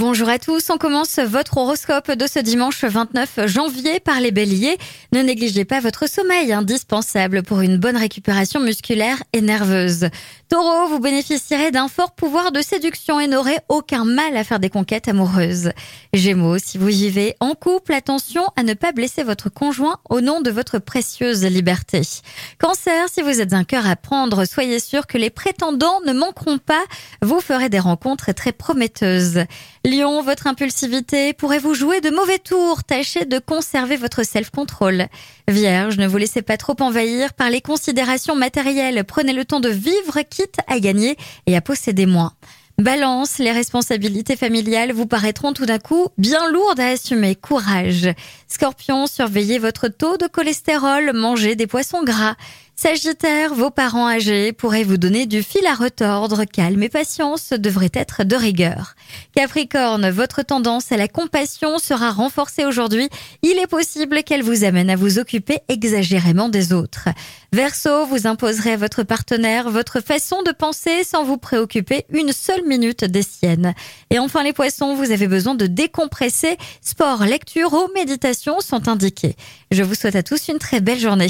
Bonjour à tous, on commence votre horoscope de ce dimanche 29 janvier par les béliers. Ne négligez pas votre sommeil, indispensable pour une bonne récupération musculaire et nerveuse. Taureau, vous bénéficierez d'un fort pouvoir de séduction et n'aurez aucun mal à faire des conquêtes amoureuses. Gémeaux, si vous vivez en couple, attention à ne pas blesser votre conjoint au nom de votre précieuse liberté. Cancer, si vous êtes un cœur à prendre, soyez sûr que les prétendants ne manqueront pas. Vous ferez des rencontres très prometteuses. Lion, votre impulsivité pourrait vous jouer de mauvais tours? Tâchez de conserver votre self-control. Vierge, ne vous laissez pas trop envahir par les considérations matérielles. Prenez le temps de vivre, quitte à gagner et à posséder moins. Balance, les responsabilités familiales vous paraîtront tout d'un coup bien lourdes à assumer. Courage. Scorpion, surveillez votre taux de cholestérol, mangez des poissons gras. Sagittaire, vos parents âgés pourraient vous donner du fil à retordre. Calme et patience devraient être de rigueur. Capricorne, votre tendance à la compassion sera renforcée aujourd'hui. Il est possible qu'elle vous amène à vous occuper exagérément des autres. Verseau, vous imposerez à votre partenaire votre façon de penser sans vous préoccuper une seule minute des siennes. Et enfin les poissons, vous avez besoin de décompresser. Sport, lecture ou méditation sont indiqués. Je vous souhaite à tous une très belle journée.